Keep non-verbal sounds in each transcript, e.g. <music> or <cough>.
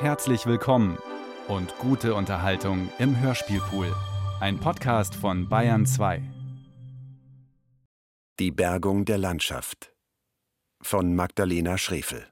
Herzlich willkommen und gute Unterhaltung im Hörspielpool. Ein Podcast von Bayern 2. Die Bergung der Landschaft von Magdalena Schrefel.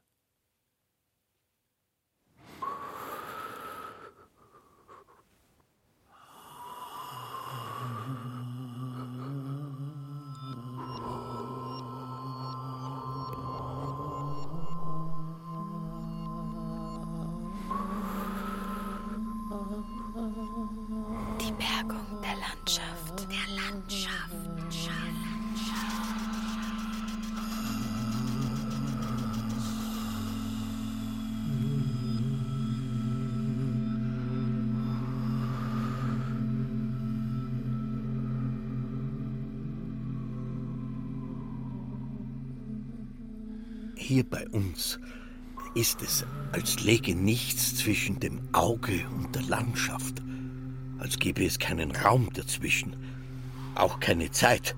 Ist es, als läge nichts zwischen dem Auge und der Landschaft, als gäbe es keinen Raum dazwischen, auch keine Zeit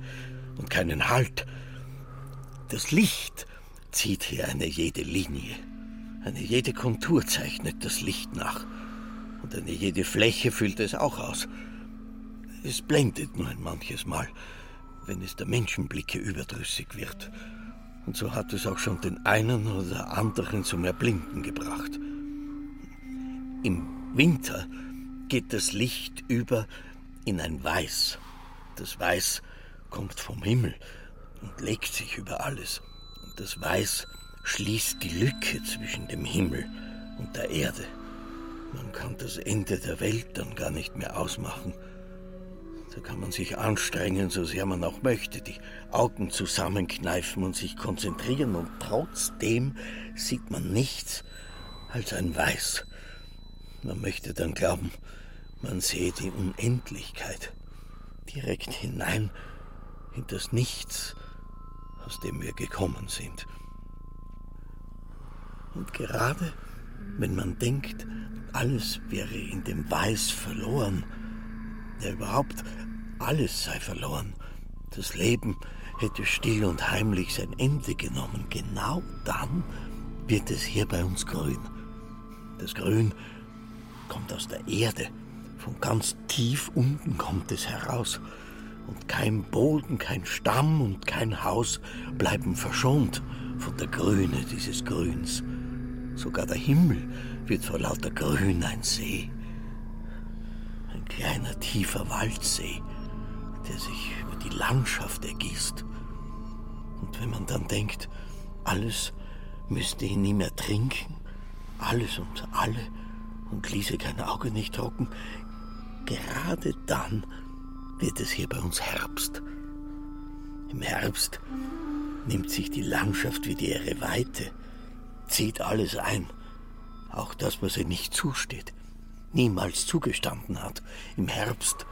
und keinen Halt. Das Licht zieht hier eine jede Linie, eine jede Kontur zeichnet das Licht nach und eine jede Fläche füllt es auch aus. Es blendet nur ein manches Mal, wenn es der Menschenblicke überdrüssig wird. Und so hat es auch schon den einen oder anderen zum Erblinden gebracht. Im Winter geht das Licht über in ein Weiß. Das Weiß kommt vom Himmel und legt sich über alles. Und das Weiß schließt die Lücke zwischen dem Himmel und der Erde. Man kann das Ende der Welt dann gar nicht mehr ausmachen. Da kann man sich anstrengen, so sehr man auch möchte, die Augen zusammenkneifen und sich konzentrieren, und trotzdem sieht man nichts als ein Weiß. Man möchte dann glauben, man sehe die Unendlichkeit direkt hinein in das Nichts, aus dem wir gekommen sind. Und gerade wenn man denkt, alles wäre in dem Weiß verloren, ja überhaupt alles sei verloren, das Leben hätte still und heimlich sein Ende genommen, genau dann wird es hier bei uns grün. Das Grün kommt aus der Erde, von ganz tief unten kommt es heraus. Und kein Boden, kein Stamm und kein Haus bleiben verschont von der Grüne dieses Grüns. Sogar der Himmel wird vor lauter Grün ein See. Ein kleiner, tiefer Waldsee, der sich über die Landschaft ergießt. Und wenn man dann denkt, alles müsste ihn nie mehr trinken, alles und alle, und ließe kein Auge nicht trocken, gerade dann wird es hier bei uns Herbst. Im Herbst nimmt sich die Landschaft wieder ihre Weite, zieht alles ein, auch das, was ihr nicht zusteht, niemals zugestanden hat. Im Herbst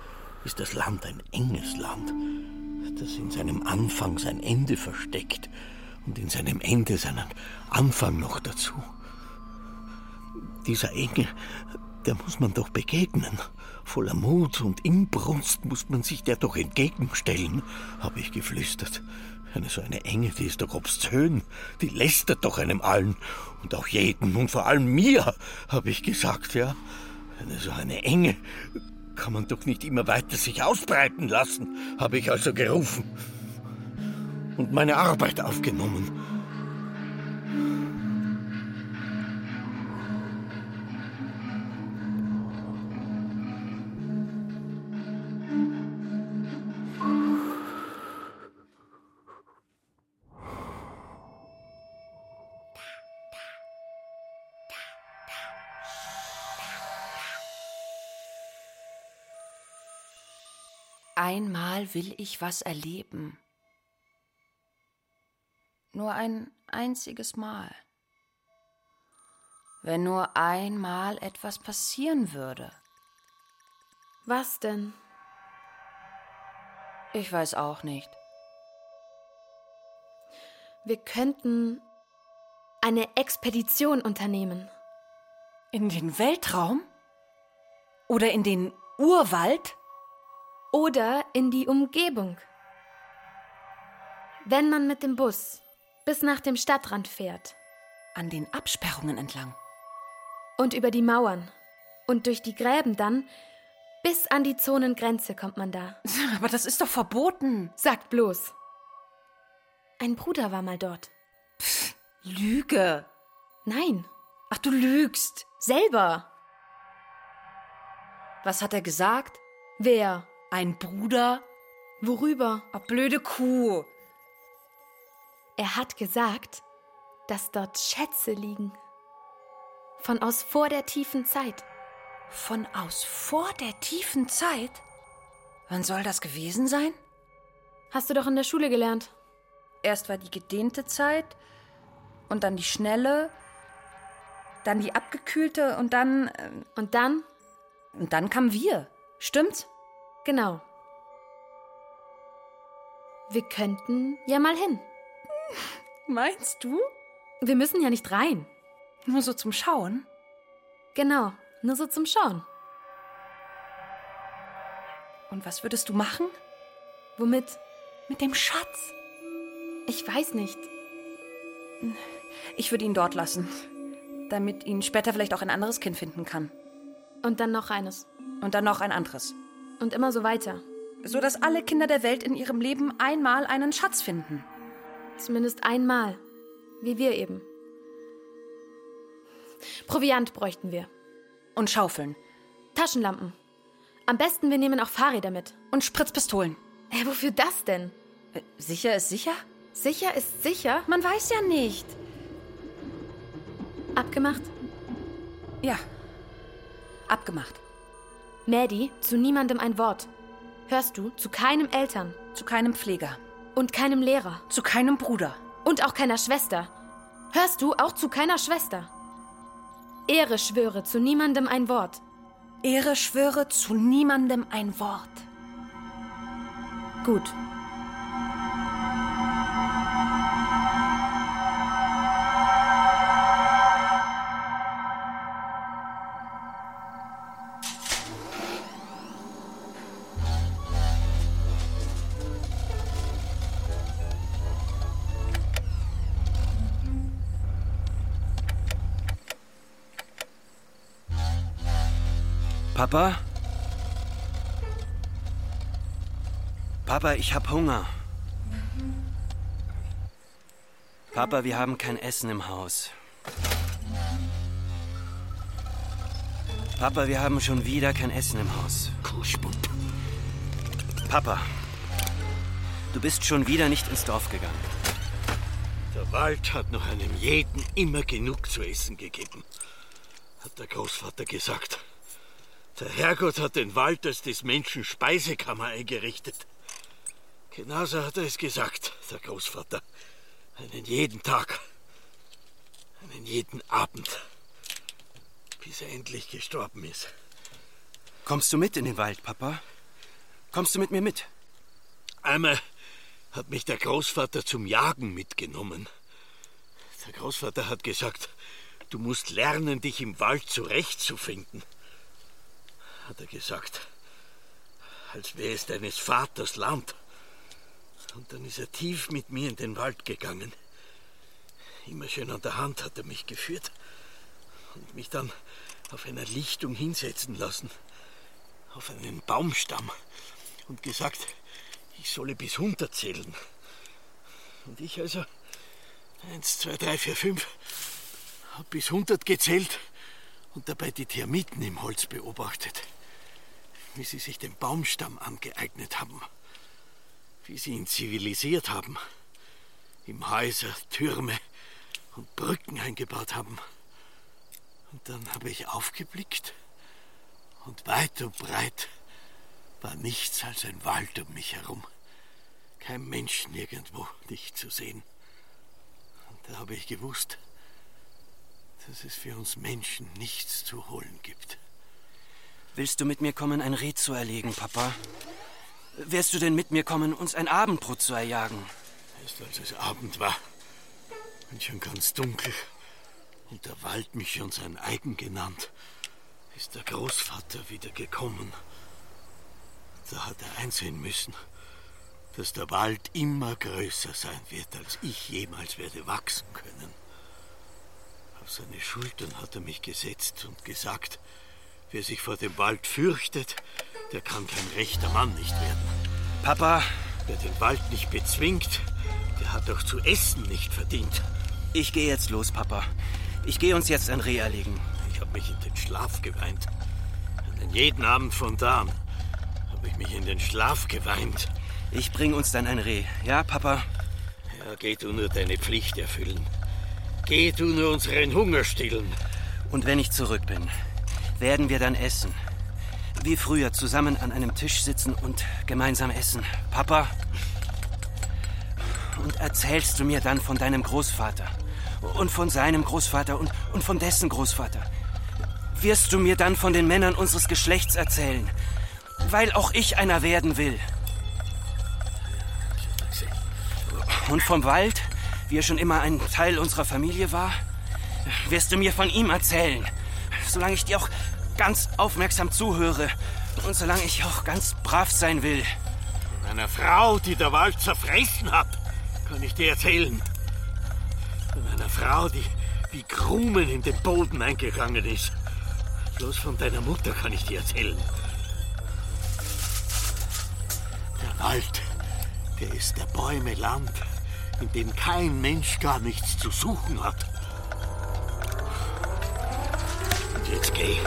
ist das Land ein enges Land, das in seinem Anfang sein Ende versteckt und in seinem Ende seinen Anfang noch dazu. Dieser Enge, der muss man doch begegnen. Voller Mut und Inbrunst muss man sich der doch entgegenstellen, habe ich geflüstert. Eine so eine Enge, die ist doch obszön, die lästert doch einem allen und auch jedem und vor allem mir, habe ich gesagt, ja. So eine Enge kann man doch nicht immer weiter sich ausbreiten lassen, habe ich also gerufen und meine Arbeit aufgenommen. Einmal will ich was erleben. Nur ein einziges Mal. Wenn nur einmal etwas passieren würde. Was denn? Ich weiß auch nicht. Wir könnten eine Expedition unternehmen. In den Weltraum? Oder in den Urwald? Oder in die Umgebung. Wenn man mit dem Bus bis nach dem Stadtrand fährt. An den Absperrungen entlang. und über die Mauern. Und durch die Gräben dann. Bis an die Zonengrenze kommt man da. <laughs> Aber das ist doch verboten. Sagt bloß. Ein Bruder war mal dort. Lüge. Nein, Ach, du lügst. selber. Was hat er gesagt? Wer? Ein Bruder? Worüber? Ach, blöde Kuh. Er hat gesagt, dass dort Schätze liegen. Von aus vor der tiefen Zeit. Von aus vor der tiefen Zeit? Wann soll das gewesen sein? Hast du doch in der Schule gelernt. Erst war die gedehnte Zeit und dann die schnelle, dann die abgekühlte und dann. äh, Und dann? Und dann kamen wir. Stimmt's? Genau. Wir könnten ja mal hin. Meinst du? Wir müssen ja nicht rein. Nur so zum Schauen? Genau, nur so zum Schauen. Und was würdest du machen? Womit? Mit dem Schatz? Ich weiß nicht. Ich würde ihn dort lassen. Damit ihn später vielleicht auch ein anderes Kind finden kann. Und dann noch eines. Und dann noch ein anderes. Und immer so weiter. So dass alle Kinder der Welt in ihrem Leben einmal einen Schatz finden. Zumindest einmal. Wie wir eben. Proviant bräuchten wir. Und Schaufeln. Taschenlampen. Am besten, wir nehmen auch Fahrräder mit. Und Spritzpistolen. Äh, wofür das denn? Äh, Sicher ist sicher? Sicher ist sicher. Man weiß ja nicht. Abgemacht? Ja. Abgemacht. Maddie, zu niemandem ein Wort. Hörst du? Zu keinem Eltern. Zu keinem Pfleger. Und keinem Lehrer. Zu keinem Bruder. Und auch keiner Schwester. Hörst du? Auch zu keiner Schwester. Ehre schwöre, zu niemandem ein Wort. Ehre schwöre zu niemandem ein Wort. Gut. Papa? Papa, ich hab Hunger. Papa, wir haben kein Essen im Haus. Papa, wir haben schon wieder kein Essen im Haus. Papa, du bist schon wieder nicht ins Dorf gegangen. Der Wald hat noch einem jeden immer genug zu essen gegeben, hat der Großvater gesagt. Der Herrgott hat den Wald als des Menschen Speisekammer eingerichtet. Genauso hat er es gesagt, der Großvater. Einen jeden Tag, einen jeden Abend, bis er endlich gestorben ist. Kommst du mit in den Wald, Papa? Kommst du mit mir mit? Einmal hat mich der Großvater zum Jagen mitgenommen. Der Großvater hat gesagt, du musst lernen, dich im Wald zurechtzufinden. Hat er gesagt, als wäre es deines Vaters Land. Und dann ist er tief mit mir in den Wald gegangen. Immer schön an der Hand hat er mich geführt und mich dann auf einer Lichtung hinsetzen lassen, auf einen Baumstamm und gesagt, ich solle bis 100 zählen. Und ich also, eins, zwei, drei, vier, fünf, hab bis 100 gezählt und dabei die Termiten im Holz beobachtet, wie sie sich den Baumstamm angeeignet haben, wie sie ihn zivilisiert haben, ihm Häuser, Türme und Brücken eingebaut haben. Und dann habe ich aufgeblickt und weit und breit war nichts als ein Wald um mich herum. Kein Mensch nirgendwo nicht zu sehen. Und da habe ich gewusst, dass es für uns Menschen nichts zu holen gibt. Willst du mit mir kommen, ein Reh zu erlegen, Papa? Wirst du denn mit mir kommen, uns ein Abendbrot zu erjagen? Erst als es Abend war und schon ganz dunkel und der Wald mich schon sein eigen genannt, ist der Großvater wieder gekommen. Da hat er einsehen müssen, dass der Wald immer größer sein wird, als ich jemals werde wachsen können. Auf seine Schultern hat er mich gesetzt und gesagt, wer sich vor dem Wald fürchtet, der kann kein rechter Mann nicht werden. Papa, Wer den Wald nicht bezwingt, der hat doch zu essen nicht verdient. ich gehe jetzt los, Papa. Ich gehe uns jetzt ein Reh erlegen. Ich habe mich in den Schlaf geweint. Denn jeden Abend von da an habe ich mich in den Schlaf geweint. Ich bring uns dann ein Reh. Ja, Papa? Ja, geh du nur deine Pflicht erfüllen. Geh du nur unseren Hunger stillen. Und wenn ich zurück bin, werden wir dann essen. Wie früher zusammen an einem Tisch sitzen und gemeinsam essen. Papa? Und erzählst du mir dann von deinem Großvater und von seinem Großvater und, und von dessen Großvater? Wirst du mir dann von den Männern unseres Geschlechts erzählen? Weil auch ich einer werden will. Und vom Wald, wie er schon immer ein Teil unserer Familie war? Wirst du mir von ihm erzählen? Solange ich dir auch ganz aufmerksam zuhöre und solange ich auch ganz brav sein will. Von einer Frau, die der Wald zerfressen hat, kann ich dir erzählen. Von einer Frau, die wie Krumen in den Boden eingegangen ist. Bloß von deiner Mutter kann ich dir erzählen. Der Wald, der ist der Bäume Land, in dem kein Mensch gar nichts zu suchen hat. Und jetzt geh.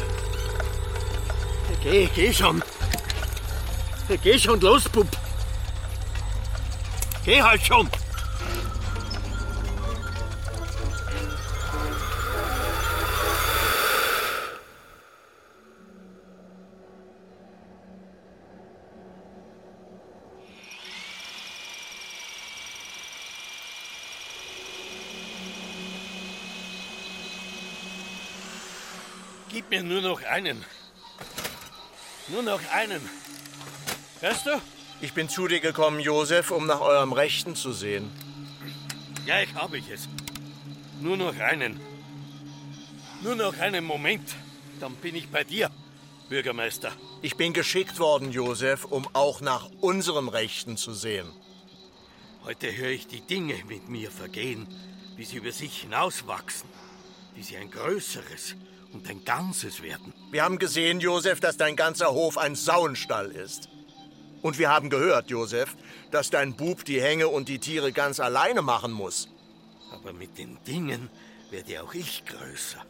Geh, geh schon. Geh schon los, Bub. Geh halt schon. Gib mir nur noch einen. Nur noch einen. Hörst du? Ich bin zu dir gekommen, Josef, um nach eurem Rechten zu sehen. Ja, ich habe ich es. Nur noch einen. Nur noch einen Moment. Dann bin ich bei dir, Bürgermeister. Ich bin geschickt worden, Josef, um auch nach unserem Rechten zu sehen. Heute höre ich die Dinge mit mir vergehen, wie sie über sich hinauswachsen, wie sie ein größeres und ein Ganzes werden. Wir haben gesehen, Josef, dass dein ganzer Hof ein Sauenstall ist. Und wir haben gehört, Josef, dass dein Bub die Hänge und die Tiere ganz alleine machen muss. Aber mit den Dingen werde auch ich größer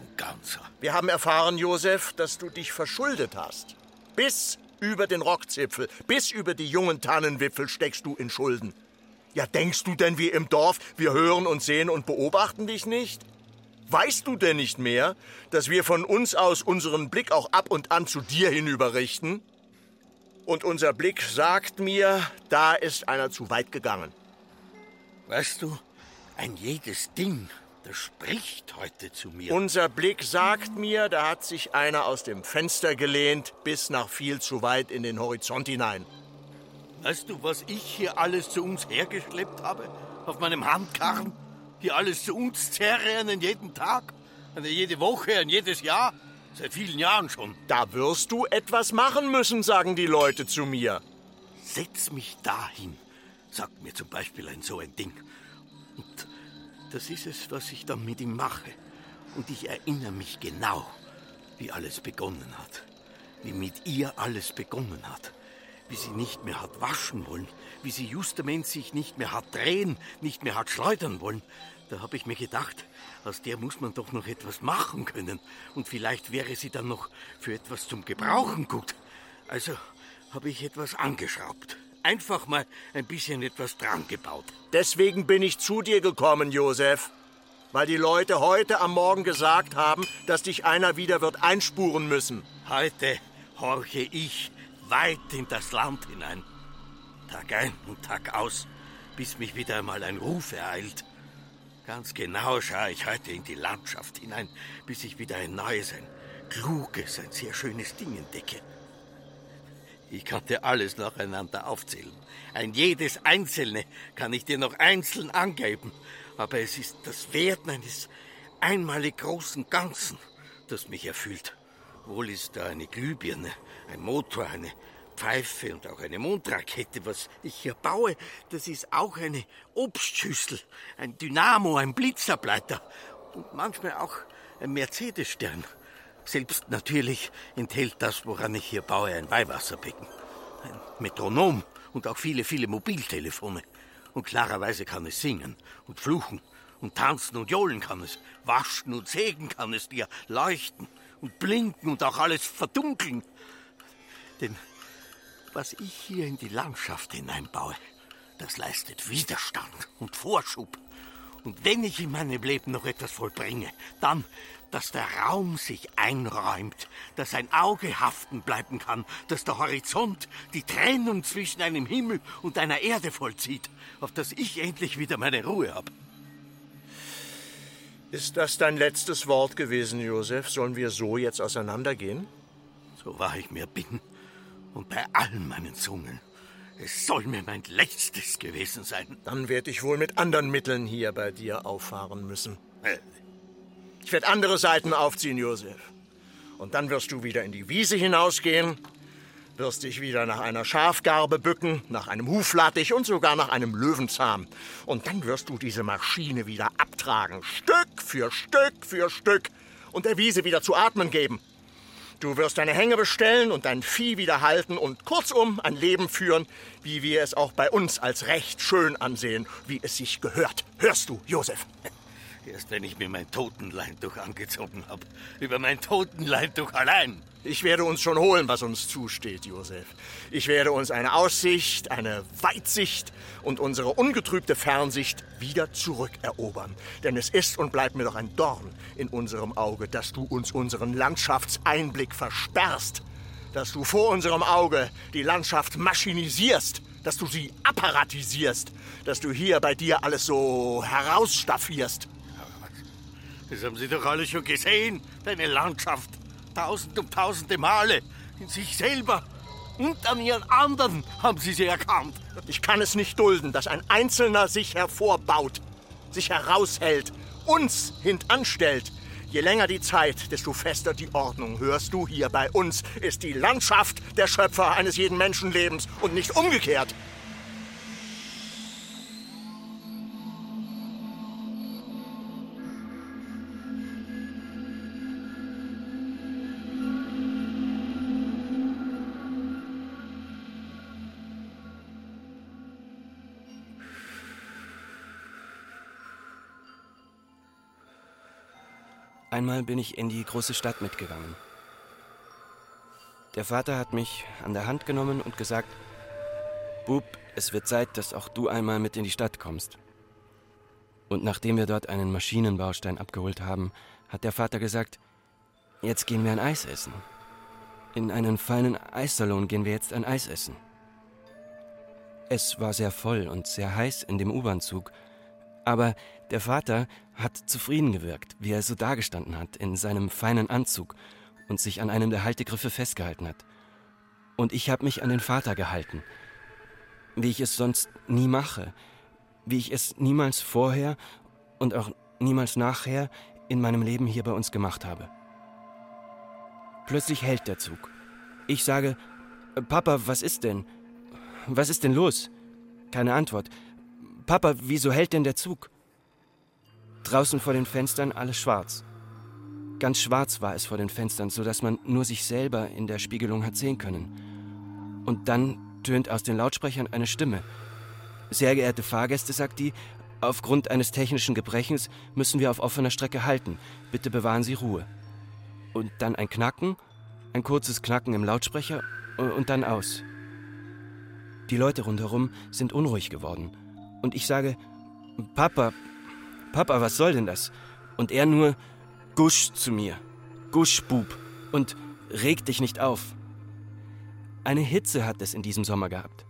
und ganzer. Wir haben erfahren, Josef, dass du dich verschuldet hast. Bis über den Rockzipfel, bis über die jungen Tannenwipfel steckst du in Schulden. Ja, denkst du denn wie im Dorf, wir hören und sehen und beobachten dich nicht? Weißt du denn nicht mehr, dass wir von uns aus unseren Blick auch ab und an zu dir hinüber richten? Und unser Blick sagt mir, da ist einer zu weit gegangen. Weißt du, ein jedes Ding, das spricht heute zu mir. Unser Blick sagt mir, da hat sich einer aus dem Fenster gelehnt, bis nach viel zu weit in den Horizont hinein. Weißt du, was ich hier alles zu uns hergeschleppt habe? Auf meinem Handkarren? Hier alles zu uns zerre an jeden Tag? An jede Woche, an jedes Jahr? Seit vielen Jahren schon. Da wirst du etwas machen müssen, sagen die Leute zu mir. Setz mich dahin, sagt mir zum Beispiel ein so ein Ding. Und das ist es, was ich dann mit ihm mache. Und ich erinnere mich genau, wie alles begonnen hat. Wie mit ihr alles begonnen hat. Wie sie nicht mehr hat waschen wollen. Wie sie justament sich nicht mehr hat drehen, nicht mehr hat schleudern wollen. Da habe ich mir gedacht, aus der muss man doch noch etwas machen können. Und vielleicht wäre sie dann noch für etwas zum Gebrauchen gut. Also habe ich etwas angeschraubt. Einfach mal ein bisschen etwas dran gebaut. Deswegen bin ich zu dir gekommen, Josef. Weil die Leute heute am Morgen gesagt haben, dass dich einer wieder wird einspuren müssen. Heute horche ich weit in das Land hinein. Tag ein und Tag aus, bis mich wieder einmal ein Ruf ereilt. Ganz genau schaue ich heute in die Landschaft hinein, bis ich wieder ein neues, ein kluges, ein sehr schönes Ding entdecke. Ich kann dir alles nacheinander aufzählen. Ein jedes einzelne kann ich dir noch einzeln angeben. Aber es ist das Werden eines einmalig großen Ganzen, das mich erfüllt. Wohl ist da eine Glühbirne, ein Motor, eine Pfeife und auch eine Mondrakete. Was ich hier baue, das ist auch eine Obstschüssel, ein Dynamo, ein Blitzableiter und manchmal auch ein Mercedes-Stern. Selbst natürlich enthält das, woran ich hier baue, ein Weihwasserbecken. Ein Metronom und auch viele, viele Mobiltelefone. Und klarerweise kann es singen und fluchen und tanzen und johlen kann es. Waschen und sägen kann es dir, leuchten und blinken und auch alles verdunkeln. Denn was ich hier in die Landschaft hineinbaue, das leistet Widerstand und Vorschub. Und wenn ich in meinem Leben noch etwas vollbringe, dann, dass der Raum sich einräumt, dass ein Auge haften bleiben kann, dass der Horizont die Trennung zwischen einem Himmel und einer Erde vollzieht, auf dass ich endlich wieder meine Ruhe habe. Ist das dein letztes Wort gewesen, Josef? Sollen wir so jetzt auseinandergehen? So wahr ich mir bin und bei allen meinen Zungen. Es soll mir mein letztes gewesen sein. Dann werde ich wohl mit anderen Mitteln hier bei dir auffahren müssen. Ich werde andere Seiten aufziehen, Josef. Und dann wirst du wieder in die Wiese hinausgehen, wirst dich wieder nach einer Schafgarbe bücken, nach einem Huflattich und sogar nach einem Löwenzahn. Und dann wirst du diese Maschine wieder abtragen, Stück für Stück für Stück, und der Wiese wieder zu atmen geben. Du wirst deine Hänge bestellen und dein Vieh wieder halten und kurzum ein Leben führen, wie wir es auch bei uns als recht schön ansehen, wie es sich gehört. Hörst du, Josef? Erst wenn ich mir mein Totenleintuch angezogen habe. Über mein Totenleintuch allein. Ich werde uns schon holen, was uns zusteht, Josef. Ich werde uns eine Aussicht, eine Weitsicht und unsere ungetrübte Fernsicht wieder zurückerobern. Denn es ist und bleibt mir doch ein Dorn in unserem Auge, dass du uns unseren Landschaftseinblick versperrst. Dass du vor unserem Auge die Landschaft maschinisierst. Dass du sie apparatisierst. Dass du hier bei dir alles so herausstaffierst. Das haben Sie doch alle schon gesehen, deine Landschaft. Tausend und tausende Male. In sich selber und an ihren anderen haben Sie sie erkannt. Ich kann es nicht dulden, dass ein Einzelner sich hervorbaut, sich heraushält, uns hintanstellt. Je länger die Zeit, desto fester die Ordnung. Hörst du hier bei uns, ist die Landschaft der Schöpfer eines jeden Menschenlebens und nicht umgekehrt. Einmal bin ich in die große Stadt mitgegangen. Der Vater hat mich an der Hand genommen und gesagt, Bub, es wird Zeit, dass auch du einmal mit in die Stadt kommst. Und nachdem wir dort einen Maschinenbaustein abgeholt haben, hat der Vater gesagt, jetzt gehen wir ein Eis essen. In einen feinen Eissalon gehen wir jetzt ein Eis essen. Es war sehr voll und sehr heiß in dem U-Bahn-Zug, aber der Vater hat zufrieden gewirkt, wie er so dagestanden hat in seinem feinen Anzug und sich an einem der Haltegriffe festgehalten hat. Und ich habe mich an den Vater gehalten, wie ich es sonst nie mache, wie ich es niemals vorher und auch niemals nachher in meinem Leben hier bei uns gemacht habe. Plötzlich hält der Zug. Ich sage, Papa, was ist denn? Was ist denn los? Keine Antwort. Papa, wieso hält denn der Zug? Draußen vor den Fenstern alles schwarz. Ganz schwarz war es vor den Fenstern, so dass man nur sich selber in der Spiegelung hat sehen können. Und dann tönt aus den Lautsprechern eine Stimme. Sehr geehrte Fahrgäste, sagt die, aufgrund eines technischen Gebrechens müssen wir auf offener Strecke halten. Bitte bewahren Sie Ruhe. Und dann ein Knacken, ein kurzes Knacken im Lautsprecher und dann aus. Die Leute rundherum sind unruhig geworden. Und ich sage, Papa, Papa, was soll denn das? Und er nur, Gusch zu mir, Gusch, Bub, und reg dich nicht auf. Eine Hitze hat es in diesem Sommer gehabt.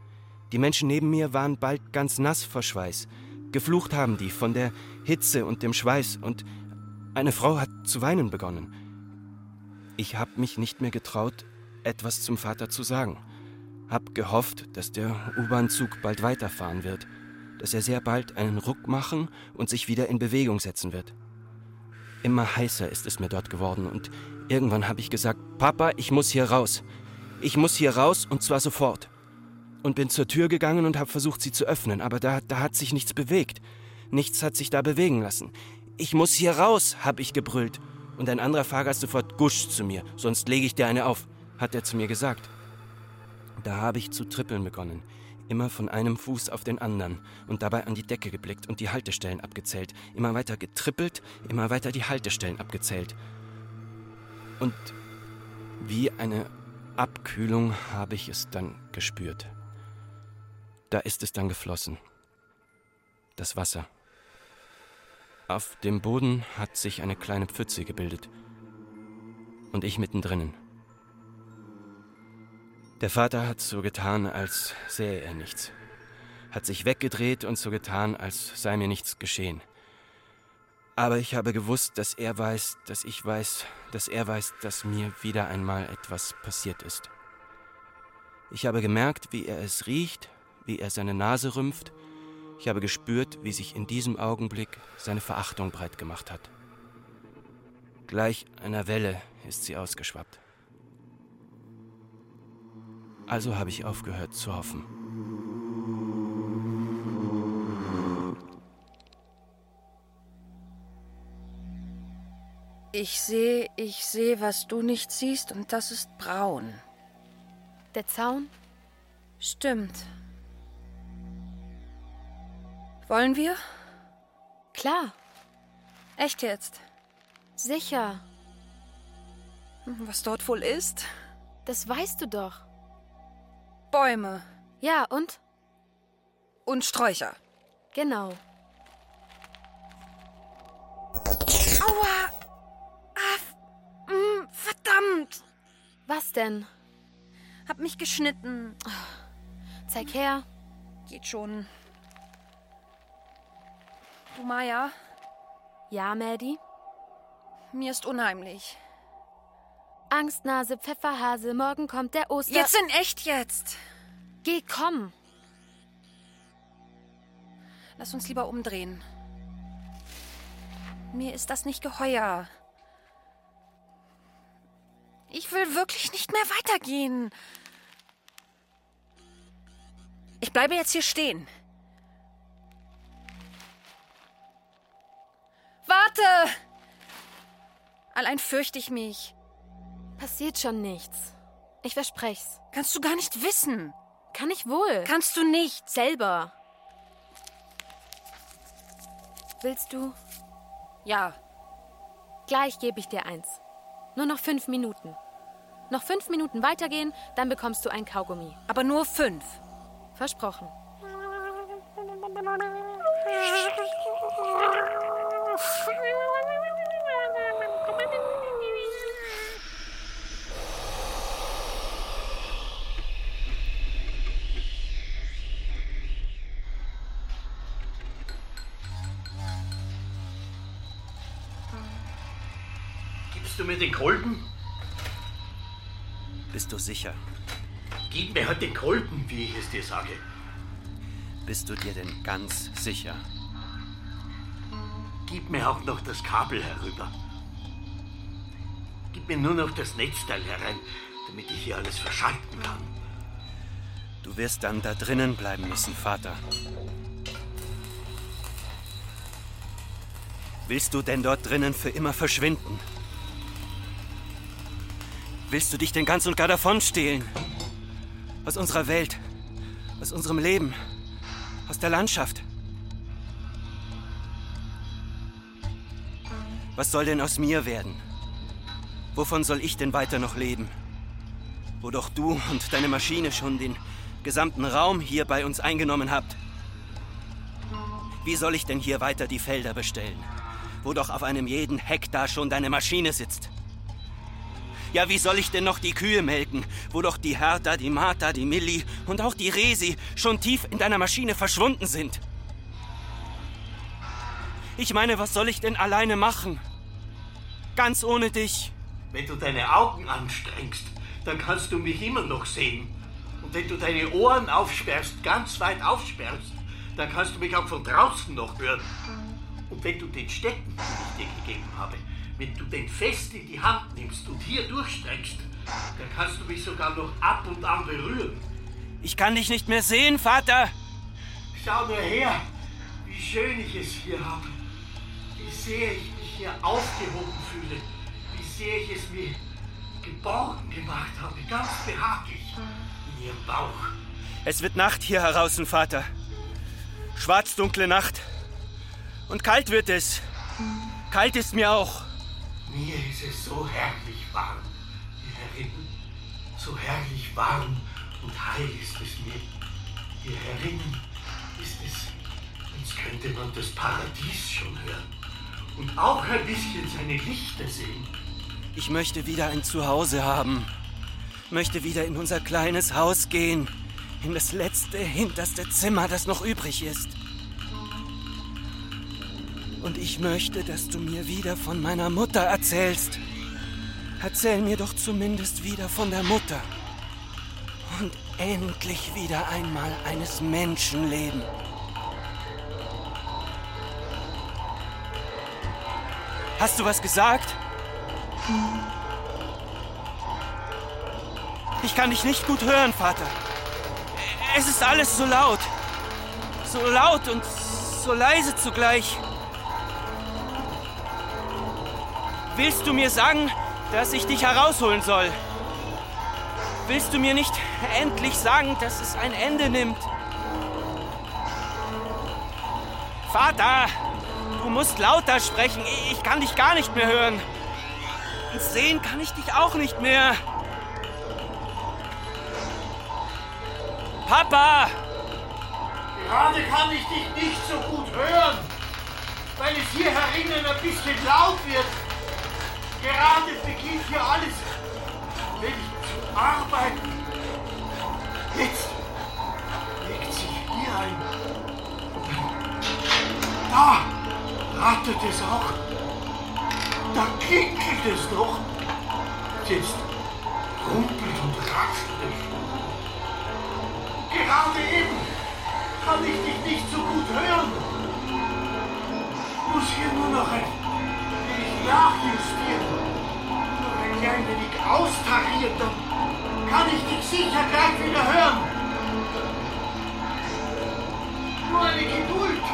Die Menschen neben mir waren bald ganz nass vor Schweiß. Geflucht haben die von der Hitze und dem Schweiß, und eine Frau hat zu weinen begonnen. Ich hab mich nicht mehr getraut, etwas zum Vater zu sagen. Hab gehofft, dass der U-Bahn-Zug bald weiterfahren wird dass er sehr bald einen Ruck machen und sich wieder in Bewegung setzen wird. Immer heißer ist es mir dort geworden und irgendwann habe ich gesagt, Papa, ich muss hier raus. Ich muss hier raus und zwar sofort. Und bin zur Tür gegangen und habe versucht, sie zu öffnen, aber da, da hat sich nichts bewegt. Nichts hat sich da bewegen lassen. Ich muss hier raus, hab ich gebrüllt. Und ein anderer Fahrgast sofort Gusch zu mir, sonst lege ich dir eine auf, hat er zu mir gesagt. Da habe ich zu trippeln begonnen, immer von einem Fuß auf den anderen und dabei an die Decke geblickt und die Haltestellen abgezählt, immer weiter getrippelt, immer weiter die Haltestellen abgezählt. Und wie eine Abkühlung habe ich es dann gespürt. Da ist es dann geflossen. Das Wasser. Auf dem Boden hat sich eine kleine Pfütze gebildet. Und ich mittendrin. Der Vater hat so getan, als sähe er nichts. Hat sich weggedreht und so getan, als sei mir nichts geschehen. Aber ich habe gewusst, dass er weiß, dass ich weiß, dass er weiß, dass mir wieder einmal etwas passiert ist. Ich habe gemerkt, wie er es riecht, wie er seine Nase rümpft. Ich habe gespürt, wie sich in diesem Augenblick seine Verachtung breit gemacht hat. Gleich einer Welle ist sie ausgeschwappt. Also habe ich aufgehört zu hoffen. Ich sehe, ich sehe, was du nicht siehst, und das ist braun. Der Zaun? Stimmt. Wollen wir? Klar, Echt jetzt? sicher. Was dort wohl ist? Das weißt du doch. Bäume Ja, und? und Sträucher. Genau. Aua! Ah, mm, verdammt! Was denn? Hab mich geschnitten. Zeig her. Geht schon. Du Maya, Ja, Maddie? mir ist unheimlich. Angstnase, Pfefferhase, morgen kommt der Oster... Jetzt in echt jetzt. Geh, komm. Lass uns lieber umdrehen. Mir ist das nicht geheuer. Ich will wirklich nicht mehr weitergehen. Ich bleibe jetzt hier stehen. Warte! Allein fürchte ich mich. Passiert schon nichts. Ich versprech's. Kannst du gar nicht wissen. Kann ich wohl. Kannst du nicht. Selber. Willst du? Ja, Gleich gebe ich dir eins. Nur noch fünf Minuten. Noch fünf Minuten weitergehen, dann bekommst du ein Kaugummi. aber nur fünf. Versprochen. <laughs> Gibst du mir den Kolben? Bist du sicher? Gib mir halt den Kolben, wie ich es dir sage. Bist du dir denn ganz sicher? Gib mir auch noch das Kabel herüber. Gib mir nur noch das Netzteil herein, damit ich hier alles verschalten kann. Du wirst dann da drinnen bleiben müssen, Vater. Willst du denn dort drinnen für immer verschwinden? Willst du dich denn ganz und gar davonstehlen? Aus unserer Welt, aus unserem Leben, aus der Landschaft? Was soll denn aus mir werden? Wovon soll ich denn weiter noch leben? Wo doch du und deine Maschine schon den gesamten Raum hier bei uns eingenommen habt. Wie soll ich denn hier weiter die Felder bestellen, wo doch auf einem jeden Hektar schon deine Maschine sitzt? Ja, wie soll ich denn noch die Kühe melken, wo doch die Hertha, die Martha, die Milli und auch die Resi schon tief in deiner Maschine verschwunden sind? Ich meine, was soll ich denn alleine machen? Ganz ohne dich. Wenn du deine Augen anstrengst, dann kannst du mich immer noch sehen. Und wenn du deine Ohren aufsperrst, ganz weit aufsperrst, dann kannst du mich auch von draußen noch hören. Und wenn du den Stecken, den ich dir gegeben habe, wenn du den fest in die Hand nimmst und hier durchstreckst, dann kannst du mich sogar noch ab und an berühren. Ich kann dich nicht mehr sehen, Vater. Schau nur her, wie schön ich es hier habe. wie sehr ich mich hier aufgehoben fühle, wie sehr ich es mir geborgen gemacht habe, ganz behaglich in ihrem Bauch. Es wird Nacht hier draußen, Vater. Schwarzdunkle Nacht. Und kalt wird es. Kalt ist mir auch. Mir ist es so herrlich warm hier herinnen. So herrlich warm und heil ist es mir. Hier herinnen ist es, als könnte man das Paradies schon hören. Und auch ein bisschen seine Lichter sehen. Ich möchte wieder ein Zuhause haben. Möchte wieder in unser kleines Haus gehen. In das letzte, hinterste Zimmer, das noch übrig ist. Und ich möchte, dass du mir wieder von meiner Mutter erzählst. Erzähl mir doch zumindest wieder von der Mutter. Und endlich wieder einmal eines Menschenleben. Hast du was gesagt? Ich kann dich nicht gut hören, Vater. Es ist alles so laut. So laut und so leise zugleich. Willst du mir sagen, dass ich dich herausholen soll? Willst du mir nicht endlich sagen, dass es ein Ende nimmt? Vater, du musst lauter sprechen. Ich kann dich gar nicht mehr hören. Und sehen kann ich dich auch nicht mehr. Papa! Gerade kann ich dich nicht so gut hören, weil es hier herinnen ein bisschen laut wird. Gerade beginnt hier alles wenig zu arbeiten. Jetzt legt sich hier ein. Da rattert es auch. Da kickelt es noch. Jetzt rumpelt und raschelt es. Gerade eben kann ich dich nicht so gut hören. Muss hier nur noch ein nachjustieren. Noch ein klein wenig austariert, dann kann ich dich sicher gleich wieder hören. Nur eine Geduld.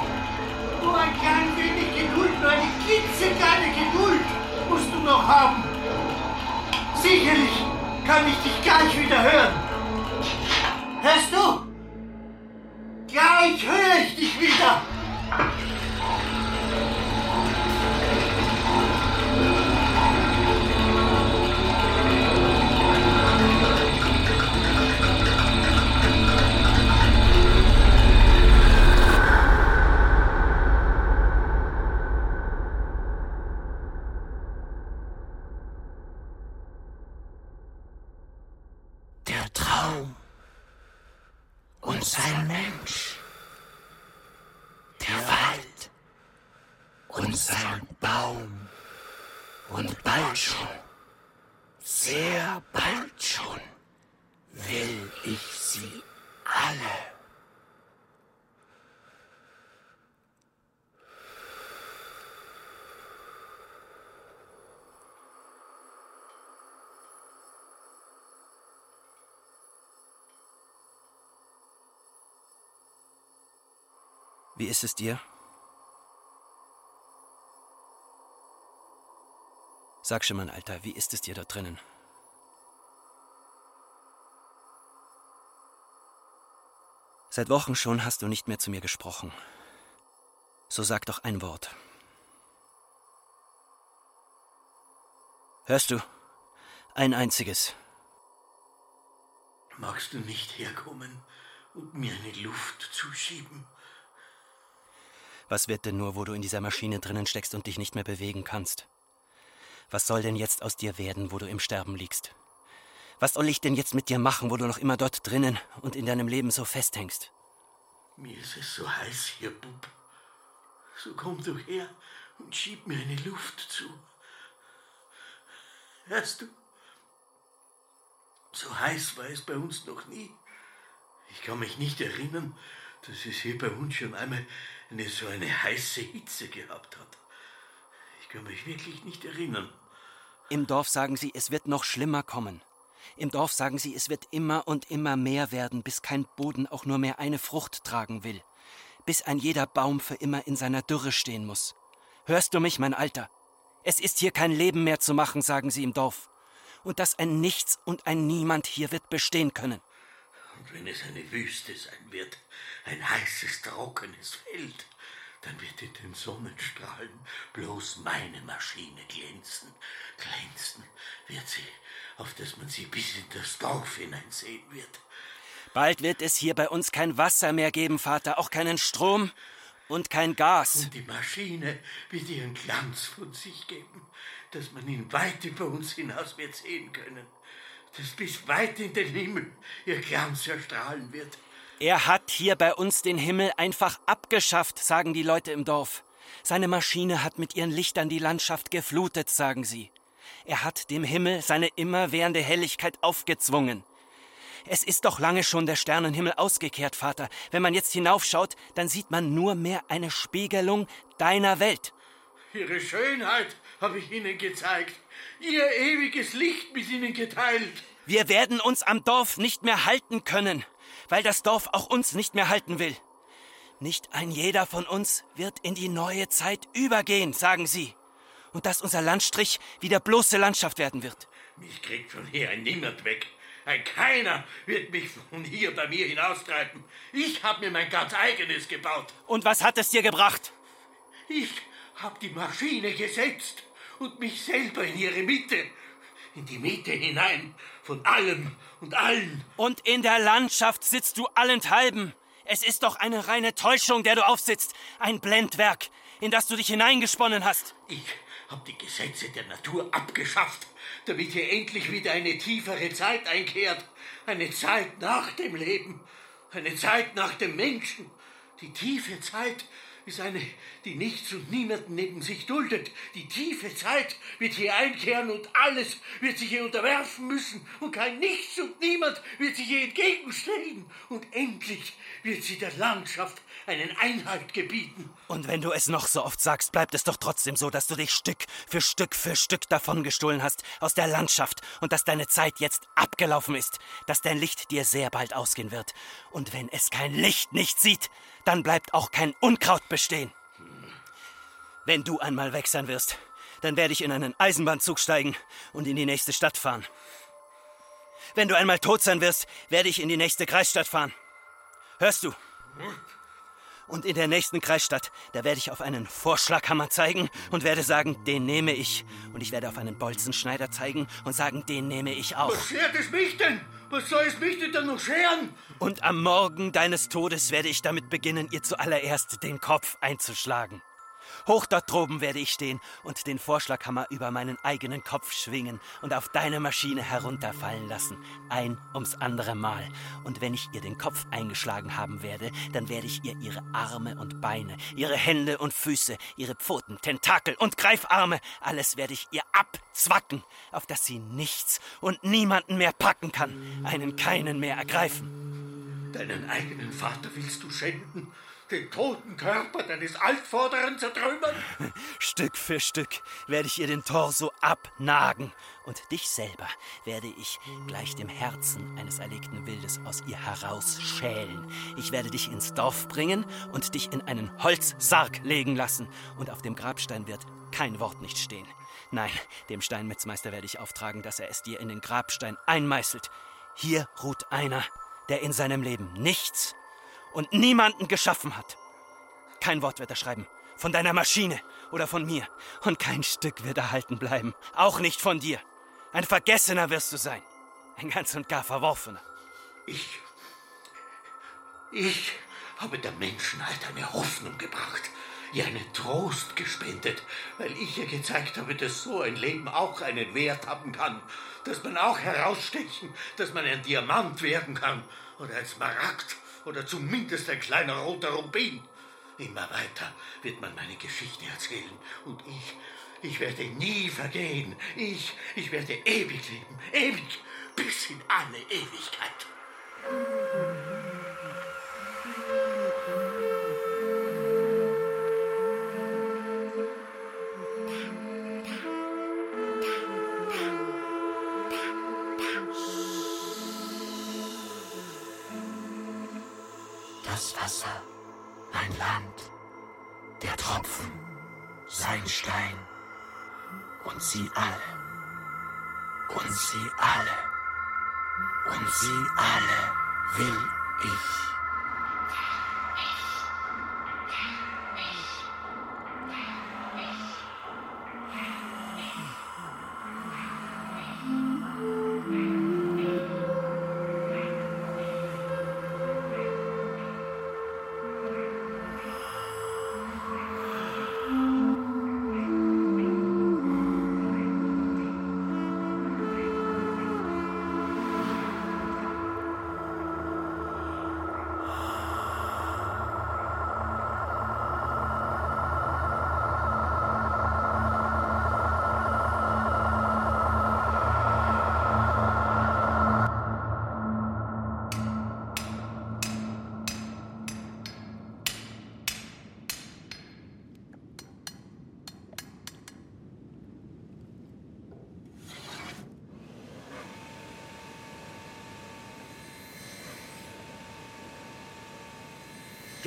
Nur ein klein wenig Geduld, nur eine klitzekleine Geduld musst du noch haben. Sicherlich kann ich dich gleich wieder hören. Hörst du? Gleich höre ich dich wieder. Wie ist es dir? Sag schon, mein Alter, wie ist es dir dort drinnen? Seit Wochen schon hast du nicht mehr zu mir gesprochen. So sag doch ein Wort. Hörst du? Ein einziges. Magst du nicht herkommen und mir eine Luft zuschieben? Was wird denn nur, wo du in dieser Maschine drinnen steckst und dich nicht mehr bewegen kannst? Was soll denn jetzt aus dir werden, wo du im Sterben liegst? Was soll ich denn jetzt mit dir machen, wo du noch immer dort drinnen und in deinem Leben so festhängst? Mir ist es so heiß hier, Bub. So komm du her und schieb mir eine Luft zu. Hörst du? So heiß war es bei uns noch nie. Ich kann mich nicht erinnern, dass es hier bei uns schon einmal eine so eine heiße Hitze gehabt hat. Ich kann mich wirklich nicht erinnern. Im Dorf sagen sie, es wird noch schlimmer kommen. Im Dorf sagen sie, es wird immer und immer mehr werden, bis kein Boden auch nur mehr eine Frucht tragen will. Bis ein jeder Baum für immer in seiner Dürre stehen muss. Hörst du mich, mein Alter? Es ist hier kein Leben mehr zu machen, sagen sie im Dorf. Und dass ein Nichts und ein Niemand hier wird bestehen können. Und wenn es eine Wüste sein wird, ein heißes, trockenes Feld, dann wird in den Sonnenstrahlen bloß meine Maschine glänzen. Glänzen wird sie, auf dass man sie bis in das Dorf hineinsehen wird. Bald wird es hier bei uns kein Wasser mehr geben, Vater, auch keinen Strom und kein Gas. Und die Maschine wird ihren Glanz von sich geben, dass man ihn weit über uns hinaus wird sehen können, dass bis weit in den Himmel ihr Glanz erstrahlen wird. Er hat hier bei uns den Himmel einfach abgeschafft, sagen die Leute im Dorf. Seine Maschine hat mit ihren Lichtern die Landschaft geflutet, sagen sie. Er hat dem Himmel seine immerwährende Helligkeit aufgezwungen. Es ist doch lange schon der Sternenhimmel ausgekehrt, Vater. Wenn man jetzt hinaufschaut, dann sieht man nur mehr eine Spiegelung deiner Welt. Ihre Schönheit habe ich Ihnen gezeigt. Ihr ewiges Licht mit Ihnen geteilt. Wir werden uns am Dorf nicht mehr halten können, weil das Dorf auch uns nicht mehr halten will. Nicht ein jeder von uns wird in die neue Zeit übergehen, sagen sie. Und dass unser Landstrich wieder bloße Landschaft werden wird. Mich kriegt von hier ein Niemand weg. Ein Keiner wird mich von hier bei mir hinaustreiben. Ich habe mir mein ganz eigenes gebaut. Und was hat es dir gebracht? Ich habe die Maschine gesetzt und mich selber in ihre Mitte, in die Mitte hinein von allem und allen. Und in der Landschaft sitzt du allenthalben. Es ist doch eine reine Täuschung, der du aufsitzt, ein Blendwerk, in das du dich hineingesponnen hast. Ich habe die Gesetze der Natur abgeschafft damit hier endlich wieder eine tiefere Zeit einkehrt, eine Zeit nach dem Leben, eine Zeit nach dem Menschen. Die tiefe Zeit ist eine, die nichts und niemanden neben sich duldet. Die tiefe Zeit wird hier einkehren und alles wird sich hier unterwerfen müssen und kein Nichts und niemand wird sich hier entgegenstellen. Und endlich wird sie der Landschaft einen Einhalt gebieten. Und wenn du es noch so oft sagst, bleibt es doch trotzdem so, dass du dich Stück für Stück für Stück davon gestohlen hast aus der Landschaft und dass deine Zeit jetzt abgelaufen ist, dass dein Licht dir sehr bald ausgehen wird. Und wenn es kein Licht nicht sieht, dann bleibt auch kein Unkraut bestehen. Wenn du einmal weg sein wirst, dann werde ich in einen Eisenbahnzug steigen und in die nächste Stadt fahren. Wenn du einmal tot sein wirst, werde ich in die nächste Kreisstadt fahren. Hörst du? Und in der nächsten Kreisstadt, da werde ich auf einen Vorschlaghammer zeigen und werde sagen, den nehme ich. Und ich werde auf einen Bolzenschneider zeigen und sagen, den nehme ich auch. Was schert es mich denn? Was soll es mich denn dann noch scheren? Und am Morgen deines Todes werde ich damit beginnen, ihr zuallererst den Kopf einzuschlagen. Hoch dort droben werde ich stehen und den Vorschlaghammer über meinen eigenen Kopf schwingen und auf deine Maschine herunterfallen lassen. Ein ums andere Mal. Und wenn ich ihr den Kopf eingeschlagen haben werde, dann werde ich ihr ihre Arme und Beine, ihre Hände und Füße, ihre Pfoten, Tentakel und Greifarme, alles werde ich ihr abzwacken, auf dass sie nichts und niemanden mehr packen kann, einen keinen mehr ergreifen. Deinen eigenen Vater willst du schänden? Den toten Körper deines Altvorderen zertrümmern? <laughs> Stück für Stück werde ich ihr den Torso abnagen und dich selber werde ich gleich dem Herzen eines erlegten Wildes aus ihr herausschälen. Ich werde dich ins Dorf bringen und dich in einen Holzsarg legen lassen und auf dem Grabstein wird kein Wort nicht stehen. Nein, dem Steinmetzmeister werde ich auftragen, dass er es dir in den Grabstein einmeißelt. Hier ruht einer, der in seinem Leben nichts und niemanden geschaffen hat. Kein Wort wird er schreiben. Von deiner Maschine oder von mir. Und kein Stück wird erhalten bleiben. Auch nicht von dir. Ein Vergessener wirst du sein. Ein ganz und gar Verworfener. Ich. Ich habe der Menschenheit eine Hoffnung gebracht, ihr einen Trost gespendet, weil ich ihr gezeigt habe, dass so ein Leben auch einen Wert haben kann, dass man auch herausstechen, dass man ein Diamant werden kann oder ein Smaragd oder zumindest ein kleiner roter Rubin. Immer weiter wird man meine Geschichte erzählen und ich, ich werde nie vergehen. Ich, ich werde ewig leben, ewig, bis in alle Ewigkeit. Und sie alle. Und sie alle. Und sie alle will ich.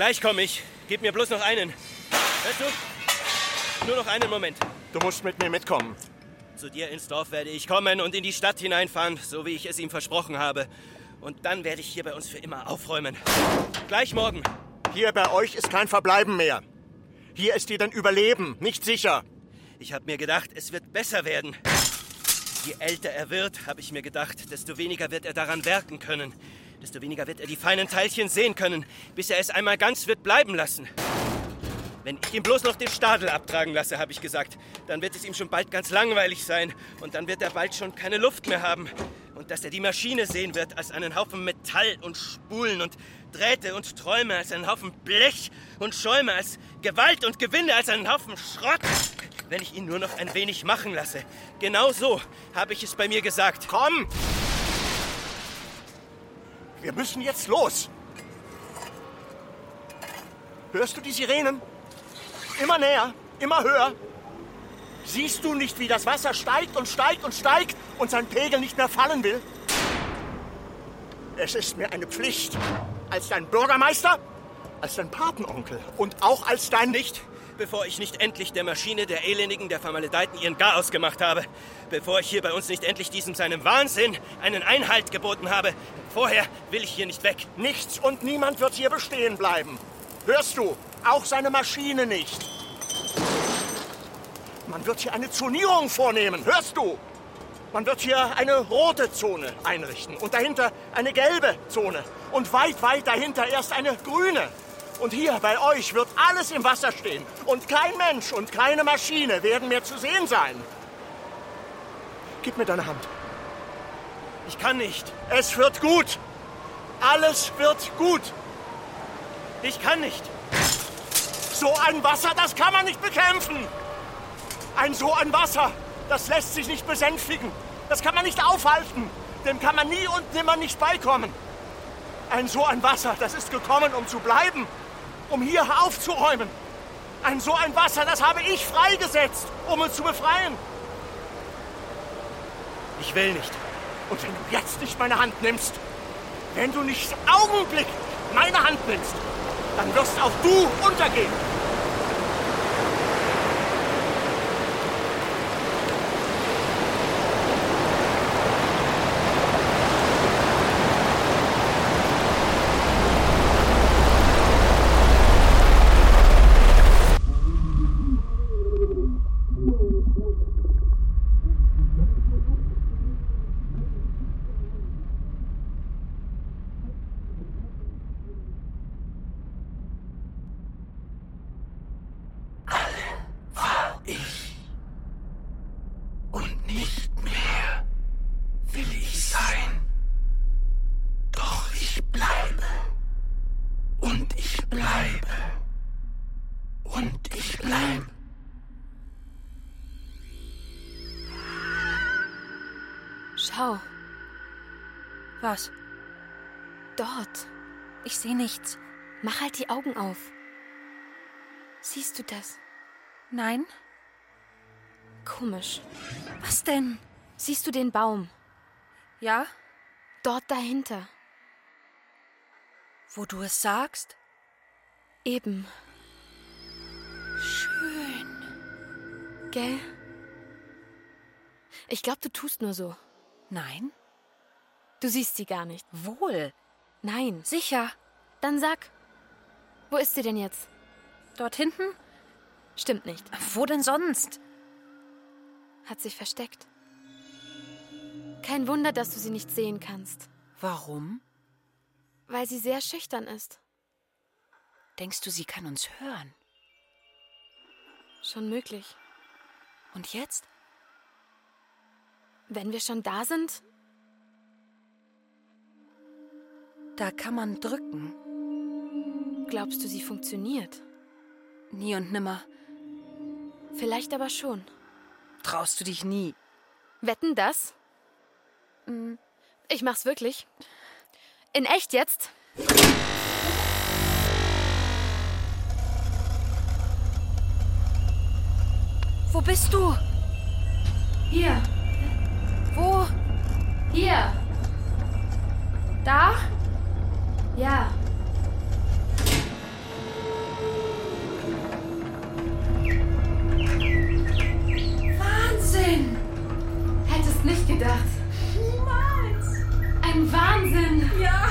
Gleich komme ich. Gib mir bloß noch einen. Hörst du? Nur noch einen Moment. Du musst mit mir mitkommen. Zu dir ins Dorf werde ich kommen und in die Stadt hineinfahren, so wie ich es ihm versprochen habe. Und dann werde ich hier bei uns für immer aufräumen. Gleich morgen. Hier bei euch ist kein Verbleiben mehr. Hier ist dir dein Überleben nicht sicher. Ich habe mir gedacht, es wird besser werden. Je älter er wird, habe ich mir gedacht, desto weniger wird er daran werken können. Desto weniger wird er die feinen Teilchen sehen können, bis er es einmal ganz wird bleiben lassen. Wenn ich ihm bloß noch den Stadel abtragen lasse, habe ich gesagt, dann wird es ihm schon bald ganz langweilig sein und dann wird er bald schon keine Luft mehr haben. Und dass er die Maschine sehen wird als einen Haufen Metall und Spulen und Drähte und Träume, als einen Haufen Blech und Schäume, als Gewalt und Gewinde, als einen Haufen Schrott. Wenn ich ihn nur noch ein wenig machen lasse. Genau so habe ich es bei mir gesagt. Komm! Wir müssen jetzt los. Hörst du die Sirenen? Immer näher, immer höher. Siehst du nicht, wie das Wasser steigt und steigt und steigt und sein Pegel nicht mehr fallen will? Es ist mir eine Pflicht, als dein Bürgermeister, als dein Patenonkel und auch als dein... Nicht, bevor ich nicht endlich der Maschine der Elendigen, der Formalitäten ihren Garaus gemacht habe. Bevor ich hier bei uns nicht endlich diesem seinem Wahnsinn einen Einhalt geboten habe. Vorher will ich hier nicht weg. Nichts und niemand wird hier bestehen bleiben. Hörst du? Auch seine Maschine nicht. Man wird hier eine Zonierung vornehmen. Hörst du? Man wird hier eine rote Zone einrichten und dahinter eine gelbe Zone und weit, weit dahinter erst eine grüne. Und hier bei euch wird alles im Wasser stehen und kein Mensch und keine Maschine werden mehr zu sehen sein. Gib mir deine Hand. Ich kann nicht. Es wird gut. Alles wird gut. Ich kann nicht. So ein Wasser, das kann man nicht bekämpfen. Ein so ein Wasser, das lässt sich nicht besänftigen. Das kann man nicht aufhalten. Dem kann man nie und nimmer nicht beikommen. Ein so ein Wasser, das ist gekommen, um zu bleiben, um hier aufzuräumen. Ein so ein Wasser, das habe ich freigesetzt, um uns zu befreien. Ich will nicht. Und wenn du jetzt nicht meine Hand nimmst, wenn du nicht Augenblick meine Hand nimmst, dann wirst auch du untergehen. Was? dort. Ich sehe nichts. Mach halt die Augen auf. Siehst du das? Nein? Komisch. Was denn? Siehst du den Baum? Ja? Dort dahinter. Wo du es sagst? Eben. Schön. gell? Ich glaube, du tust nur so. Nein? Du siehst sie gar nicht. Wohl. Nein. Sicher. Dann sag, wo ist sie denn jetzt? Dort hinten? Stimmt nicht. Wo denn sonst? Hat sich versteckt. Kein Wunder, dass du sie nicht sehen kannst, Warum? weil sie sehr schüchtern ist. Denkst du, sie kann uns hören? Schon möglich. Und jetzt? Wenn wir schon da sind, Da kann man drücken. glaubst du, sie funktioniert? Nie und nimmer. Vielleicht aber schon. Traust du dich nie. Wetten das? Ich mach's wirklich. In echt jetzt? Wo bist du? Hier, Wo? hier. Da? Ja. Wahnsinn! Hättest nicht gedacht. Niemals! Ein Wahnsinn. Ja,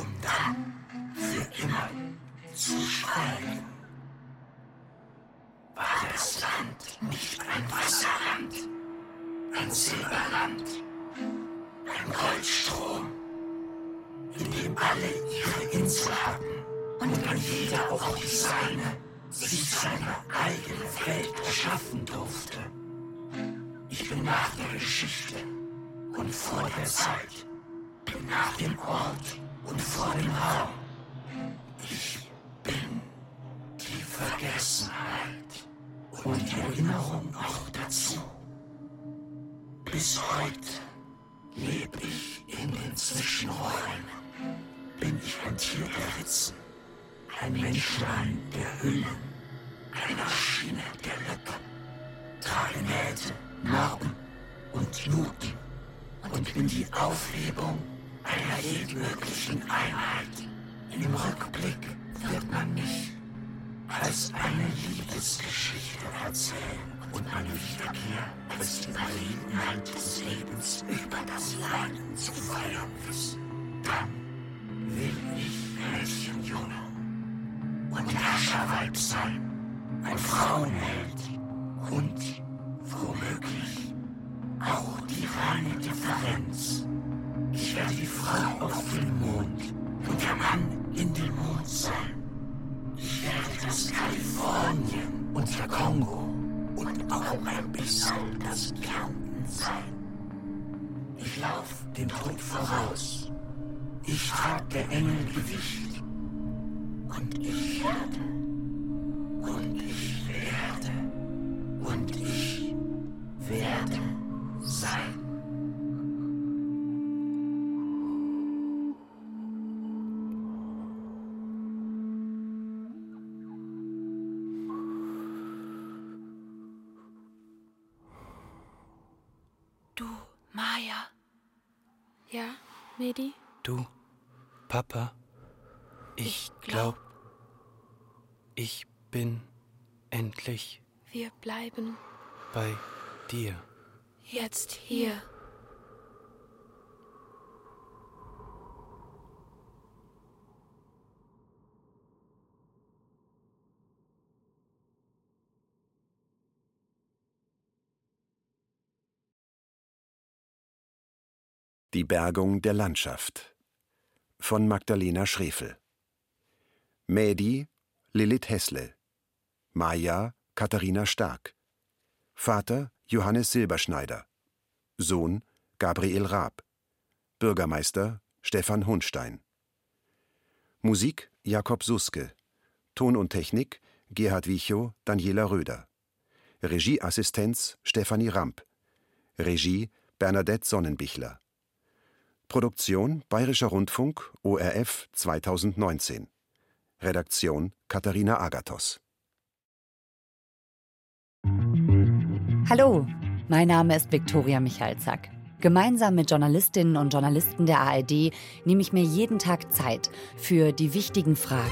um dann für immer zu schweigen? War das Land nicht ein Wasserland, ein Silberland, ein Goldstrom, in dem alle ihre Insel hatten und an jeder auch die seine, sich seine eigene Welt erschaffen durfte. Ich bin nach der Geschichte und vor der Zeit, bin nach dem Ort und vor dem Raum. Ich bin die Vergessenheit und die Erinnerung auch dazu. Bis heute lebe ich in den Zwischenräumen. Bin ich ein Tier der Ritzen, ein Menschlein der Hüllen, eine Maschine der Lücke. Trage Nähte, Narben und Mut und bin die Aufhebung einer jeden möglichen Einheit. Im Rückblick wird man mich als eine Liebesgeschichte erzählen und meine Wiederkehr als die Überlegenheit des Lebens über das Leiden zu feiern wissen. Dann will ich Mädchenjunge und Herrscherweib sein, ein Frauenheld und womöglich auch die reine Differenz. Ich werde die Frau auf dem Mond und der Mann in dem Mond sein. Ich werde das Kalifornien und der Kongo und auch ein bisschen das Kärnten sein. Ich lauf dem Tod voraus. Ich trag der Engel Gewicht. Und ich werde. Und ich werde. Und ich werde sein. Medi? Du, Papa, ich glaub, ich bin endlich Wir bleiben bei dir. jetzt hier. Die Bergung der Landschaft von Magdalena Schrefel. Mädi Lilith Hessle. Maja Katharina Stark. Vater Johannes Silberschneider. Sohn Gabriel Raab. Bürgermeister Stefan Hunstein. Musik Jakob Suske. Ton und Technik Gerhard Wichow, Daniela Röder. Regieassistenz Stefanie Ramp. Regie Bernadette Sonnenbichler. Produktion Bayerischer Rundfunk ORF 2019. Redaktion Katharina Agathos. Hallo, mein Name ist Viktoria Michalzack. Gemeinsam mit Journalistinnen und Journalisten der ARD nehme ich mir jeden Tag Zeit für die wichtigen Fragen.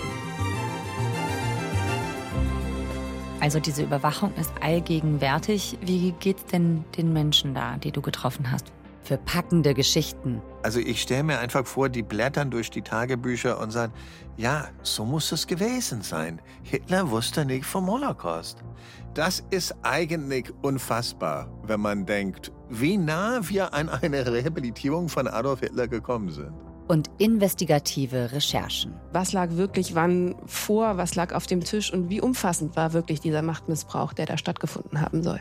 Also diese Überwachung ist allgegenwärtig. Wie geht's denn den Menschen da, die du getroffen hast? Für packende Geschichten. Also ich stelle mir einfach vor, die blättern durch die Tagebücher und sagen, ja, so muss es gewesen sein. Hitler wusste nicht vom Holocaust. Das ist eigentlich unfassbar, wenn man denkt, wie nah wir an eine Rehabilitierung von Adolf Hitler gekommen sind. Und investigative Recherchen. Was lag wirklich wann vor, was lag auf dem Tisch und wie umfassend war wirklich dieser Machtmissbrauch, der da stattgefunden haben soll.